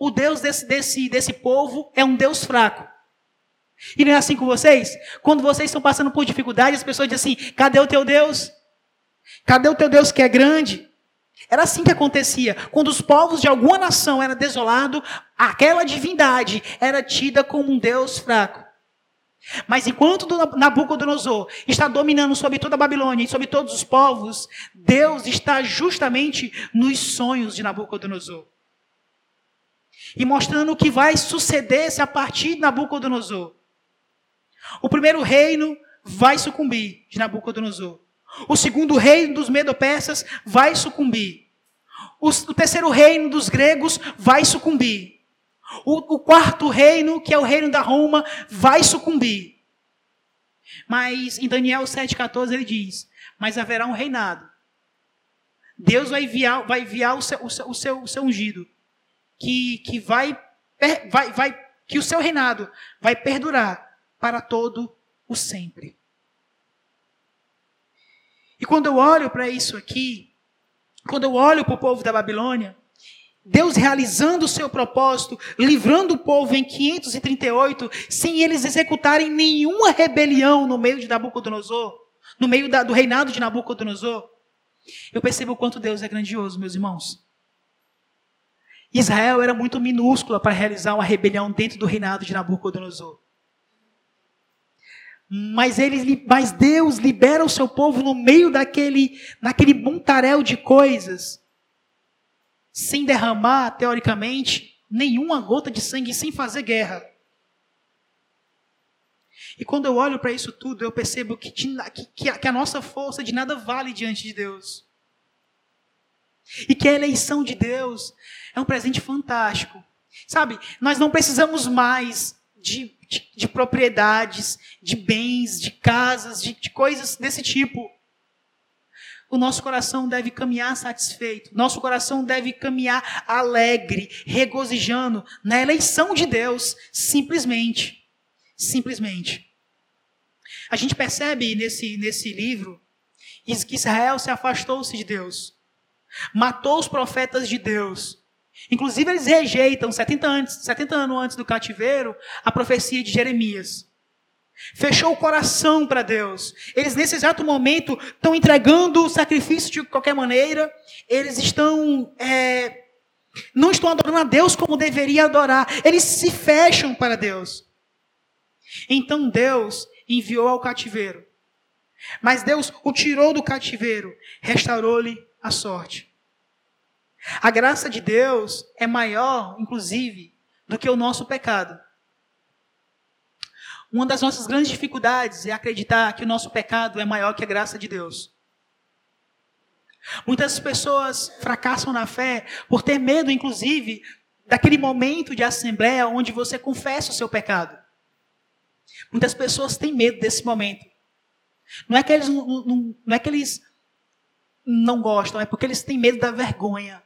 o Deus desse, desse, desse povo é um Deus fraco. E não é assim com vocês? Quando vocês estão passando por dificuldade, as pessoas dizem assim: cadê o teu Deus? Cadê o teu Deus que é grande? Era assim que acontecia. Quando os povos de alguma nação eram desolados, aquela divindade era tida como um Deus fraco. Mas enquanto Nabucodonosor está dominando sobre toda a Babilônia e sobre todos os povos, Deus está justamente nos sonhos de Nabucodonosor. E mostrando o que vai suceder-se a partir de Nabucodonosor. O primeiro reino vai sucumbir de Nabucodonosor. O segundo reino dos Medo-Persas vai sucumbir. O, terceiro reino dos gregos vai sucumbir. O, o quarto reino, que é o reino da Roma, vai sucumbir. Mas em Daniel 7,14 ele diz: Mas haverá um reinado. Deus vai enviar, vai enviar o, seu, o, seu, o, seu, o seu ungido, que, que vai, vai, vai, que o seu reinado vai perdurar para todo o sempre. E quando eu olho para isso aqui, quando eu olho para o povo da Babilônia, Deus realizando o seu propósito, livrando o povo em 538, sem eles executarem nenhuma rebelião no meio de Nabucodonosor, no meio da, do reinado de Nabucodonosor. Eu percebo o quanto Deus é grandioso, meus irmãos. Israel era muito minúscula para realizar uma rebelião dentro do reinado de Nabucodonosor. Mas, ele, mas Deus libera o seu povo no meio daquele, daquele montaréu de coisas sem derramar, teoricamente, nenhuma gota de sangue, sem fazer guerra. E quando eu olho para isso tudo, eu percebo que, que, que a nossa força de nada vale diante de Deus. E que a eleição de Deus é um presente fantástico. Sabe, nós não precisamos mais de, de, de propriedades, de bens, de casas, de, de coisas desse tipo o nosso coração deve caminhar satisfeito, nosso coração deve caminhar alegre, regozijando na eleição de Deus, simplesmente. Simplesmente. A gente percebe nesse, nesse livro que Israel se afastou-se de Deus, matou os profetas de Deus. Inclusive, eles rejeitam, 70 anos, 70 anos antes do cativeiro, a profecia de Jeremias. Fechou o coração para Deus. Eles, nesse exato momento, estão entregando o sacrifício de qualquer maneira. Eles estão. É, não estão adorando a Deus como deveria adorar. Eles se fecham para Deus. Então Deus enviou ao cativeiro. Mas Deus o tirou do cativeiro, restaurou-lhe a sorte. A graça de Deus é maior, inclusive, do que o nosso pecado. Uma das nossas grandes dificuldades é acreditar que o nosso pecado é maior que a graça de Deus. Muitas pessoas fracassam na fé por ter medo, inclusive, daquele momento de assembleia onde você confessa o seu pecado. Muitas pessoas têm medo desse momento. Não é que eles não, não, não, é que eles não gostam, é porque eles têm medo da vergonha.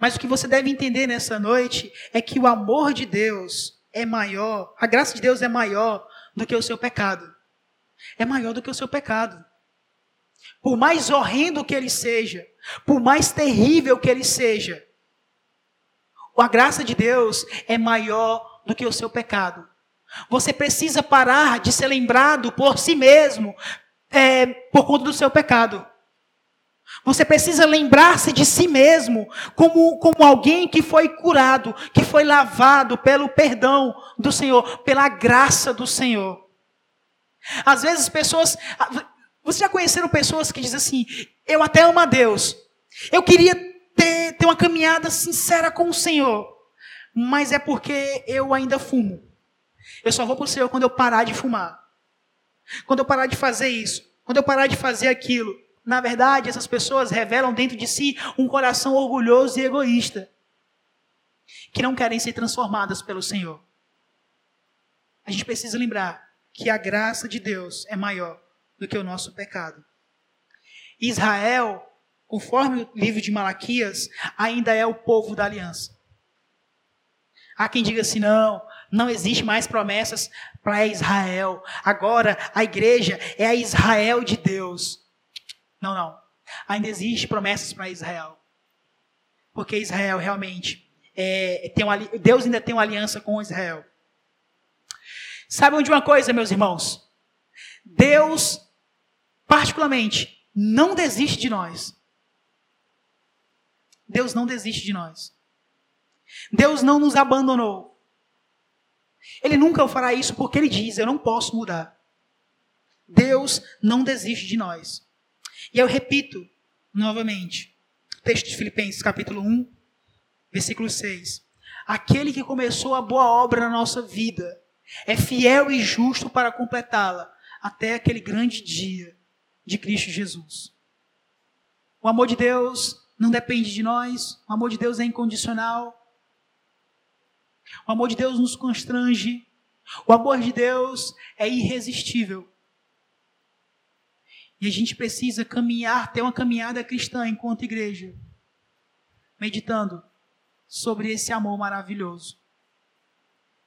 Mas o que você deve entender nessa noite é que o amor de Deus é maior, a graça de Deus é maior do que o seu pecado. É maior do que o seu pecado. Por mais horrendo que ele seja, por mais terrível que ele seja, a graça de Deus é maior do que o seu pecado. Você precisa parar de ser lembrado por si mesmo, é, por conta do seu pecado. Você precisa lembrar-se de si mesmo como, como alguém que foi curado, que foi lavado pelo perdão do Senhor, pela graça do Senhor. Às vezes pessoas. Vocês já conheceram pessoas que dizem assim: Eu até amo a Deus. Eu queria ter, ter uma caminhada sincera com o Senhor. Mas é porque eu ainda fumo. Eu só vou para o Senhor quando eu parar de fumar. Quando eu parar de fazer isso. Quando eu parar de fazer aquilo. Na verdade, essas pessoas revelam dentro de si um coração orgulhoso e egoísta, que não querem ser transformadas pelo Senhor. A gente precisa lembrar que a graça de Deus é maior do que o nosso pecado. Israel, conforme o livro de Malaquias, ainda é o povo da aliança. Há quem diga assim: não, não existe mais promessas para Israel. Agora a igreja é a Israel de Deus. Não, não. Ainda existem promessas para Israel. Porque Israel realmente é, tem uma, Deus ainda tem uma aliança com Israel. Sabem de uma coisa, meus irmãos? Deus, particularmente, não desiste de nós. Deus não desiste de nós. Deus não nos abandonou. Ele nunca fará isso porque ele diz: Eu não posso mudar. Deus não desiste de nós. E eu repito novamente, texto de Filipenses, capítulo 1, versículo 6. Aquele que começou a boa obra na nossa vida é fiel e justo para completá-la até aquele grande dia de Cristo Jesus. O amor de Deus não depende de nós, o amor de Deus é incondicional. O amor de Deus nos constrange. O amor de Deus é irresistível. E a gente precisa caminhar, ter uma caminhada cristã enquanto igreja, meditando sobre esse amor maravilhoso.